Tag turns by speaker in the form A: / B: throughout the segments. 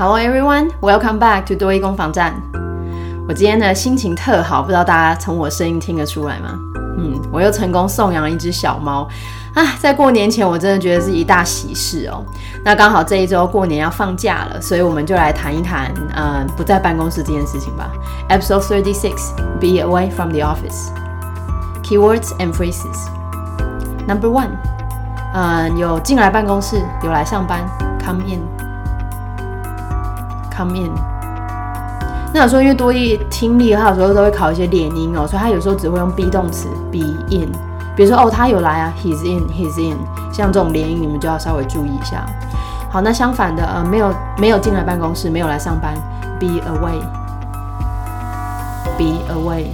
A: Hello everyone, welcome back to 多一工房站。我今天呢心情特好，不知道大家从我声音听得出来吗？嗯，我又成功送养了一只小猫啊！在过年前，我真的觉得是一大喜事哦。那刚好这一周过年要放假了，所以我们就来谈一谈，嗯，不在办公室这件事情吧。Episode thirty six, be away from the office. Keywords and phrases. Number one，嗯，有进来办公室，有来上班，come in。Come in。那有时候因为多一听力，它有时候都会考一些连音哦，所以它有时候只会用 be 动词 be in。比如说哦，他有来啊，he's in，he's in。像这种连音，你们就要稍微注意一下。好，那相反的，呃，没有没有进来办公室，没有来上班，be away，be away。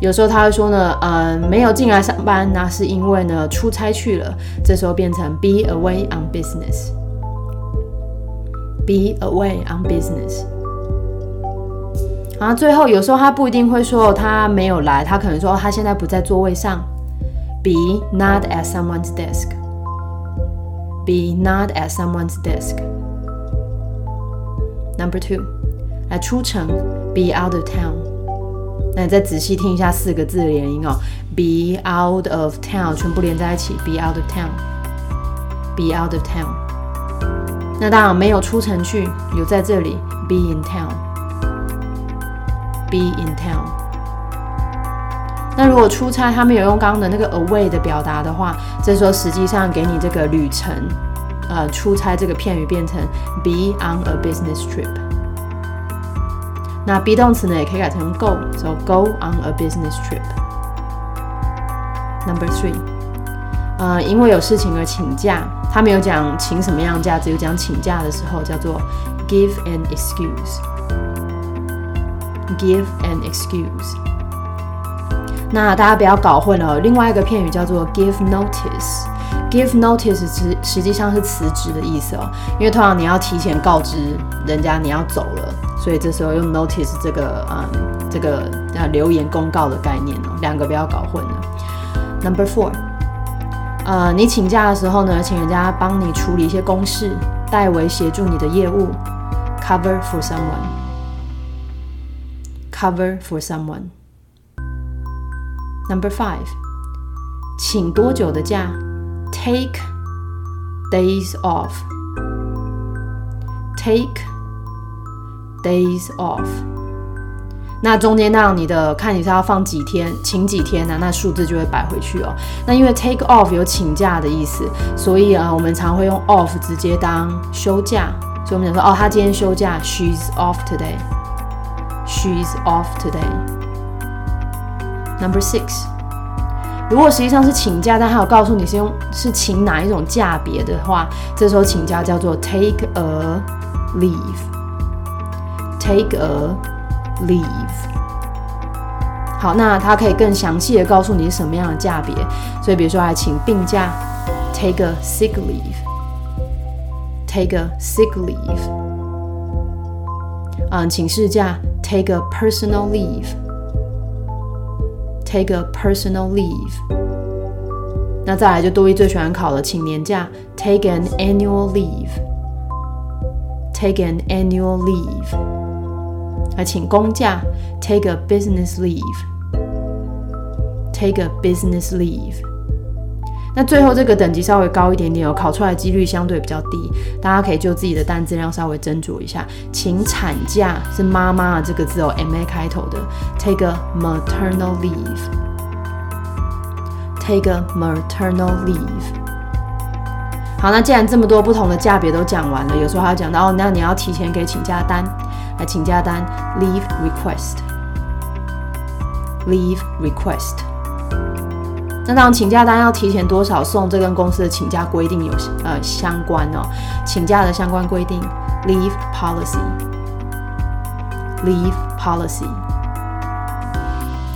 A: 有时候他会说呢，呃，没有进来上班，那是因为呢出差去了，这时候变成 be away on business。Be away on business。然后最后有时候他不一定会说他没有来，他可能说他现在不在座位上。Be not at someone's desk. Be not at someone's desk. Number two，来出城，be out of town。那你再仔细听一下四个字的连音哦，be out of town，全部连在一起，be out of town。Be out of town。那当然没有出城去，有在这里，be in town，be in town。那如果出差，他们有用刚刚的那个 away 的表达的话，这时候实际上给你这个旅程，呃，出差这个片语变成 be on a business trip。那 be 动词呢，也可以改成 go，so go on a business trip。Number three，呃，因为有事情而请假。他没有讲请什么样假，只有讲请假的时候叫做 give an excuse。give an excuse。那大家不要搞混了，另外一个片语叫做 give notice。give notice 实实际上是辞职的意思哦，因为通常你要提前告知人家你要走了，所以这时候用 notice 这个嗯这个呃留言公告的概念哦，两个不要搞混了。Number four。呃，你请假的时候呢，请人家帮你处理一些公事，代为协助你的业务，cover for someone，cover for someone。Number five，请多久的假？Take days off，take days off。那中间那你的看你是要放几天，请几天呢？那数字就会摆回去哦。那因为 take off 有请假的意思，所以啊，我们常会用 off 直接当休假。所以我们讲说，哦，他今天休假，she's off today。she's off today。Number six，如果实际上是请假，但他有告诉你是用是请哪一种假别的话，这时候请假叫做 take a leave。take a Leave，好，那他可以更详细的告诉你是什么样的价别，所以比如说来请病假，take a sick leave，take a sick leave，嗯，请事假，take a personal leave，take a personal leave，那再来就多一最喜欢考的，请年假，take an annual leave，take an annual leave。 来请公假，take a business leave，take a business leave。那最后这个等级稍微高一点点哦，考出来几率相对比较低，大家可以就自己的单字量稍微斟酌一下。请产假是妈妈这个字哦，M A 开头的，take a maternal leave，take a maternal leave。好，那既然这么多不同的价别都讲完了，有时候还要讲到哦，那你要提前给请假单。来请假单，leave request，leave request。那当，请假单要提前多少送，这跟公司的请假规定有呃相关哦。请假的相关规定，leave policy，leave policy。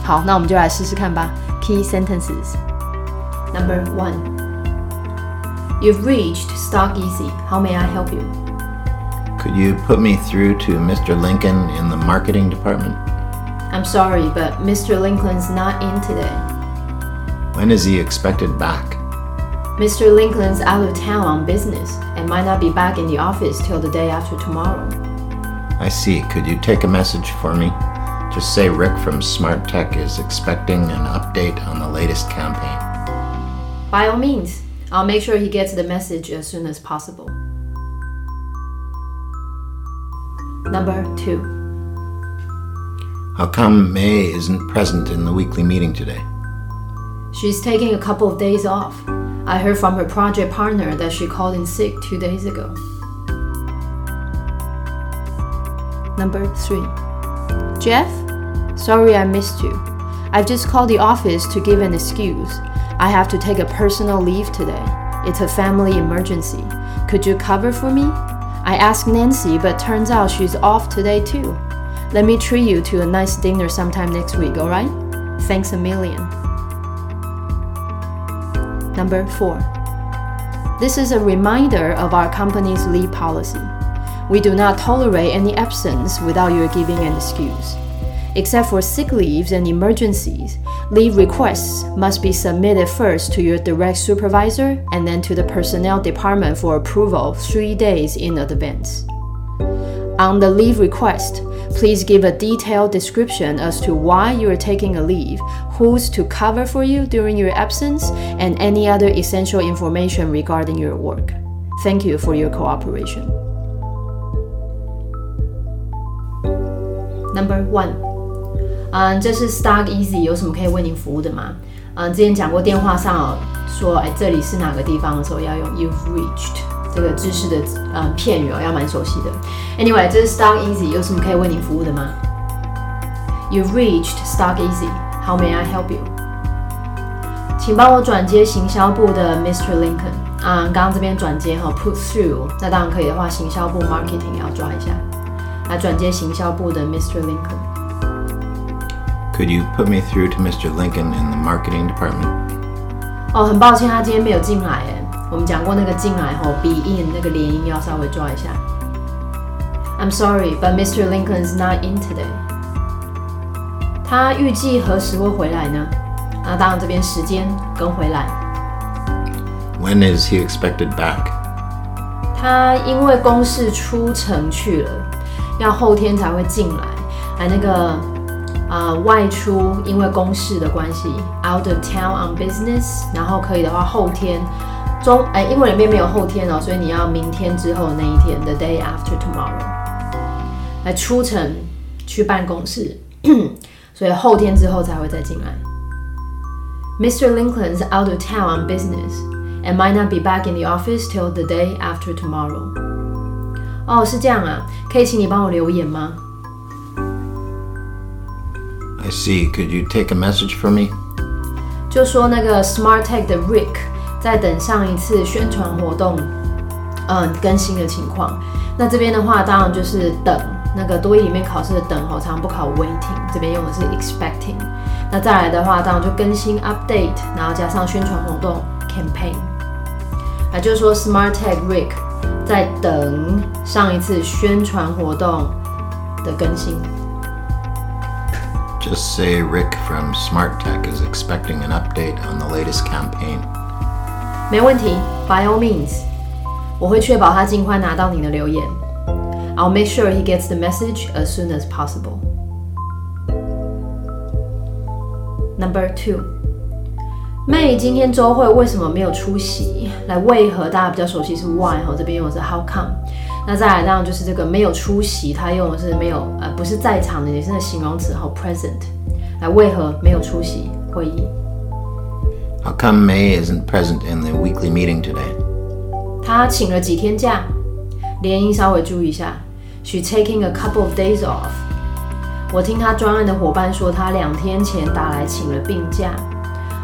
A: 好，那我们就来试试看吧。Key sentences. Number one. You've reached Stock Easy. How may I help you?
B: Could you put me through to Mr. Lincoln in the marketing department?
A: I'm sorry, but Mr. Lincoln's not in today.
B: When is he expected back?
A: Mr. Lincoln's out of town on business, and might not be back in the office till the day after tomorrow.
B: I see. Could you take a message for me? Just say Rick from Smart Tech is expecting an update on the latest campaign.
A: By all means, I'll make sure he gets the message as soon as possible. Number two.
B: How come May isn't present in the weekly meeting today?
A: She's taking a couple of days off. I heard from her project partner that she called in sick two days ago. Number three. Jeff, sorry I missed you. I've just called the office to give an excuse. I have to take a personal leave today. It's a family emergency. Could you cover for me? I asked Nancy, but turns out she's off today too. Let me treat you to a nice dinner sometime next week, alright? Thanks a million. Number four. This is a reminder of our company's leave policy. We do not tolerate any absence without your giving an excuse. Except for sick leaves and emergencies, leave requests must be submitted first to your direct supervisor and then to the personnel department for approval three days in advance. On the leave request, please give a detailed description as to why you are taking a leave, who's to cover for you during your absence, and any other essential information regarding your work. Thank you for your cooperation. Number one，嗯，这是 stark Easy，有什么可以为您服务的吗？嗯，之前讲过电话上哦，说哎这里是哪个地方的时候要用 You've reached 这个知识的嗯片语哦，要蛮熟悉的。Anyway，这是 stark Easy，有什么可以为您服务的吗？You've reached stark Easy. How may I help you？请帮我转接行销部的 Mr. Lincoln。啊，刚刚这边转接哈，put through，那当然可以的话，行销部 marketing 也要抓一下。来转接行销部的 Mr. Lincoln。
B: Could you put me through to Mr. Lincoln in the marketing department?
A: 哦，很抱歉，他今天没有进来哎。我们讲过那个进来后，be in 那个连音要稍微抓一下。I'm sorry, but Mr. Lincoln is not in today. 他预计何时会回来呢？那当然，这边时间跟回来。
B: When is he expected back?
A: 他因为公事出城去了，要后天才会进来。还那个 呃外出，因为公事的关系，out of town on business。然后可以的话，后天中哎，英文里面没有后天哦，所以你要明天之后那一天，the day after tomorrow。来出城去办公室，所以后天之后才会再进来。Mr. Lincoln's out of town on business and might not be back in the office till the day after tomorrow. 哦，是这样啊，可以请你帮我留言吗？
B: I see. Could you take a message for me?
A: 就说那个 Smart Tech 的 Rick 在等上一次宣传活动，嗯，更新的情况。那这边的话，当然就是等那个多益里面考试的等候，常不考 waiting，这边用的是 expecting。那再来的话，当然就更新 update，然后加上宣传活动 campaign。啊，就是说 Smart Tech Rick 在等上一次宣传活动的更新。
B: Just say Rick from Smart Tech is expecting an update on the latest campaign.
A: 没问题，By all means，我会确保他尽快拿到你的留言。I'll make sure he gets the message as soon as possible. Number two， 妹今天周会为什么没有出席？来，为何大家比较熟悉是 why 哈，这边用的是 how come。那再来当然就是这个没有出席，他用的是没有呃不是在场的，也是那形容词好 present。来，为何没有出席会议
B: ？How come May isn't present in the weekly meeting today?
A: 他请了几天假，连音稍微注意一下。She taking a couple of days off。我听他专案的伙伴说，他两天前打来请了病假。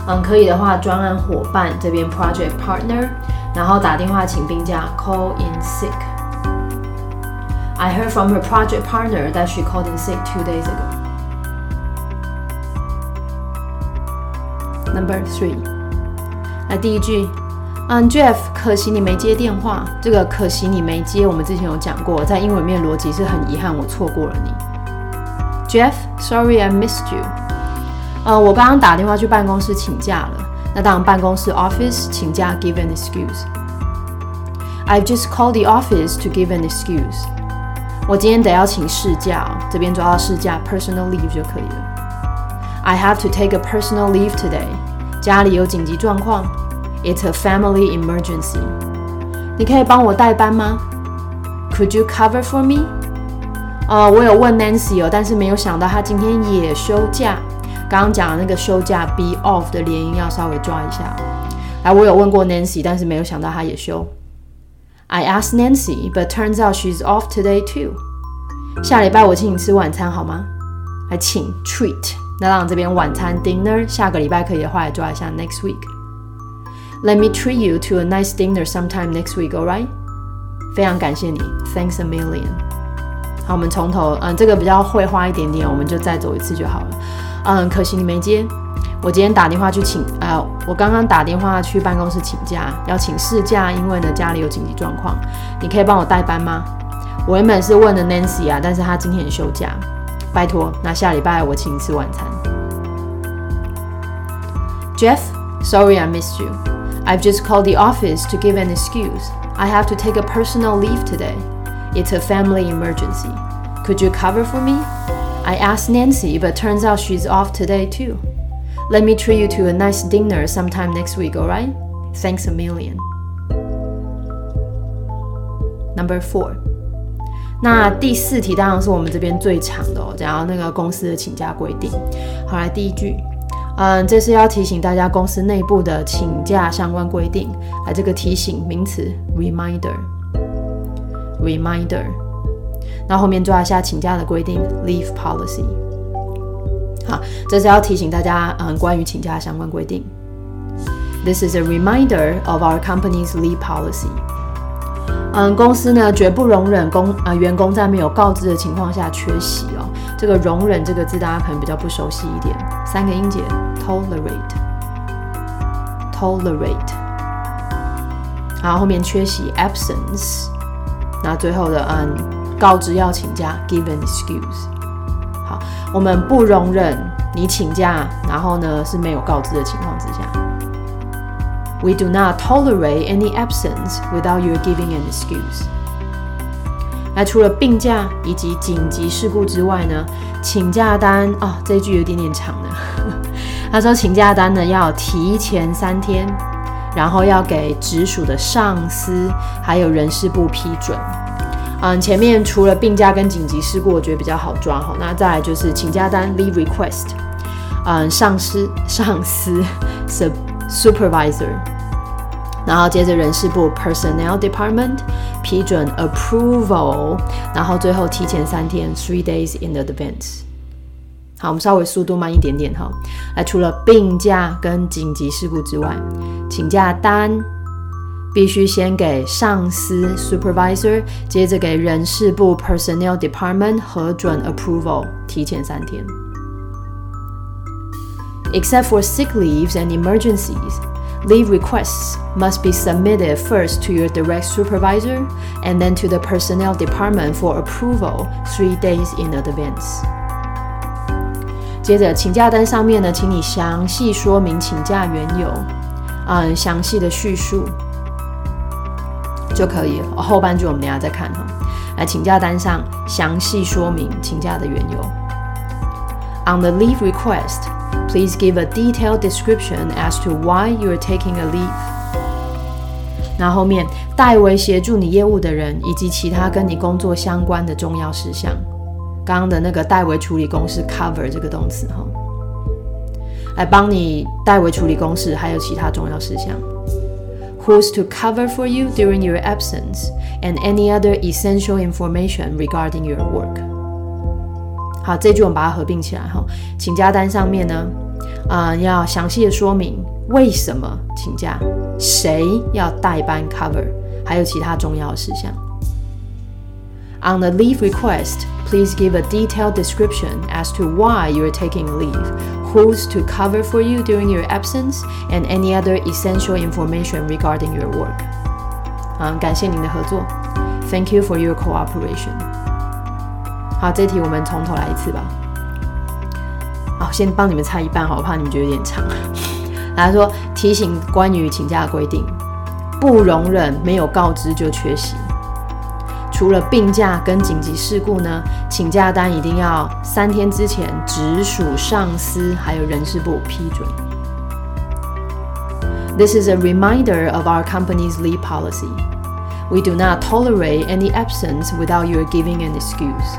A: 嗯，可以的话，专案伙伴这边 project partner，然后打电话请病假，call in sick。I heard from her project partner that she called in sick two days ago. Number three，那第一句，嗯，Jeff，可惜你没接电话。这个可惜你没接，我们之前有讲过，在英文面逻辑是很遗憾，我错过了你。Jeff，sorry I missed you。呃，我刚刚打电话去办公室请假了。那当然，办公室 office 请假 give an excuse。I've just called the office to give an excuse. 我今天得要请事假，这边抓到事假 personal leave 就可以了。I have to take a personal leave today. 家里有紧急状况，It's a family emergency. 你可以帮我代班吗？Could you cover for me? 呃，我有问 Nancy 哦，但是没有想到她今天也休假。刚刚讲的那个休假 be off 的连音要稍微抓一下。来，我有问过 Nancy，但是没有想到她也休。I asked Nancy, but turns out she's off today too. 下礼拜我请你吃晚餐好吗？来请 treat，那让这边晚餐 dinner，下个礼拜可以的话来抓一下 next week。Let me treat you to a nice dinner sometime next week, alright？非常感谢你，Thanks a million。好，我们从头，嗯，这个比较会花一点点，我们就再走一次就好了。嗯，可惜你没接。我今天打电话去请，呃，我刚刚打电话去办公室请假，要请事假，因为呢家里有紧急状况。你可以帮我代班吗？我原本是问的 Nancy 啊，但是她今天休假，拜托，那下礼拜我请你吃晚餐。Jeff，sorry I missed you. I've just called the office to give an excuse. I have to take a personal leave today. It's a family emergency. Could you cover for me? I asked Nancy, but turns out she's off today too. Let me treat you to a nice dinner sometime next week, alright? Thanks a million. Number four. 那第四题当然是我们这边最长的哦，讲到那个公司的请假规定。好，来第一句，嗯，这是要提醒大家公司内部的请假相关规定。来，这个提醒名词 reminder，reminder。 那后面抓一下请假的规定 leave policy。好，这是要提醒大家，嗯，关于请假相关规定。This is a reminder of our company's leave policy。嗯，公司呢绝不容忍工啊员工在没有告知的情况下缺席哦。这个容忍这个字大家可能比较不熟悉一点，三个音节 tolerate，tolerate。好，后面缺席 absence，那最后的嗯告知要请假 give an excuse。好，我们不容忍你请假，然后呢是没有告知的情况之下。We do not tolerate any absence without you giving an excuse。那除了病假以及紧急事故之外呢，请假单哦，这句有点点长呢。他说请假单呢要提前三天，然后要给直属的上司还有人事部批准。嗯，前面除了病假跟紧急事故，我觉得比较好抓哈。那再来就是请假单 leave request，嗯，上司上司 supervisor，然后接着人事部 personnel department 批准 approval，然后最后提前三天 three days in advance。好，我们稍微速度慢一点点哈。来，除了病假跟紧急事故之外，请假单。必须先给上司 supervisor，接着给人事部 personnel department 核准 approval，提前三天。Except for sick leaves and emergencies, leave requests must be submitted first to your direct supervisor and then to the personnel department for approval three days in advance. 接着，请假单上面呢，请你详细说明请假缘由，嗯，详细的叙述。就可以了。后半句我们等下再看哈。来，请假单上详细说明请假的缘由。On the leave request, please give a detailed description as to why you are taking a leave. 那后面代为协助你业务的人以及其他跟你工作相关的重要事项。刚刚的那个代为处理公事 cover 这个动词哈，来帮你代为处理公事，还有其他重要事项。Who's to cover for you during your absence, and any other essential information regarding your work。好，这句我们把它合并起来哈。请假单上面呢，啊、要详细的说明为什么请假，谁要代班 cover，还有其他重要的事项。On the leave request, please give a detailed description as to why you are taking leave who's to cover for you during your absence, and any other essential information regarding your work. 啊，感谢您的合作，Thank you for your cooperation。好，这题我们从头来一次吧。好，先帮你们猜一半，好，我怕你们觉得有点长。他说提醒关于请假的规定， 不容忍没有告知就缺席。 除了病假跟紧急事故呢，请假单一定要三天之前直属上司还有人事部批准。This is a reminder of our company's leave policy. We do not tolerate any absence without your giving an excuse.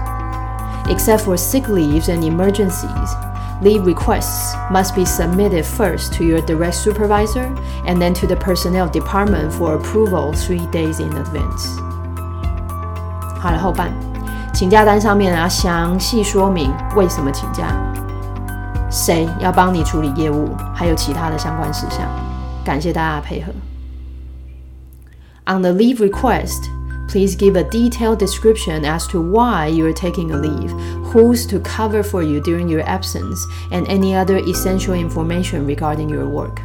A: Except for sick leaves and emergencies, leave requests must be submitted first to your direct supervisor and then to the personnel department for approval three days in advance. 好了，后半，请假单上面呢要详细说明为什么请假，谁要帮你处理业务，还有其他的相关事项。感谢大家的配合。On the leave request, please give a detailed description as to why you are taking a leave, who's to cover for you during your absence, and any other essential information regarding your work.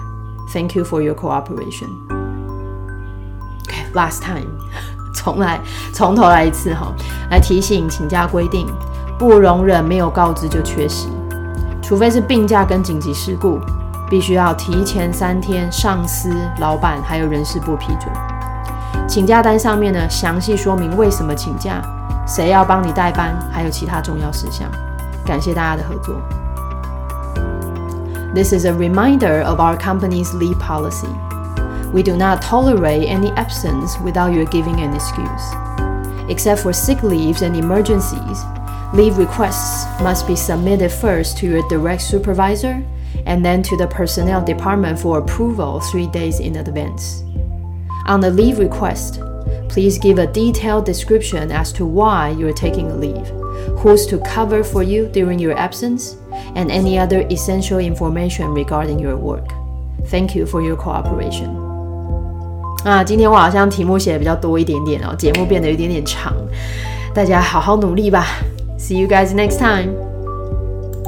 A: Thank you for your cooperation. Okay, last time. 重来，从头来一次哈，来提醒请假规定，不容忍没有告知就缺席，除非是病假跟紧急事故，必须要提前三天，上司、老板还有人事部批准。请假单上面呢，详细说明为什么请假，谁要帮你代班，还有其他重要事项。感谢大家的合作。This is a reminder of our company's leave policy. We do not tolerate any absence without your giving an excuse. Except for sick leaves and emergencies, leave requests must be submitted first to your direct supervisor and then to the personnel department for approval three days in advance. On the leave request, please give a detailed description as to why you are taking a leave, who's to cover for you during your absence, and any other essential information regarding your work. Thank you for your cooperation. 啊，今天我好像题目写的比较多一点点哦，节目变得有点点长，大家好好努力吧。See you guys next time.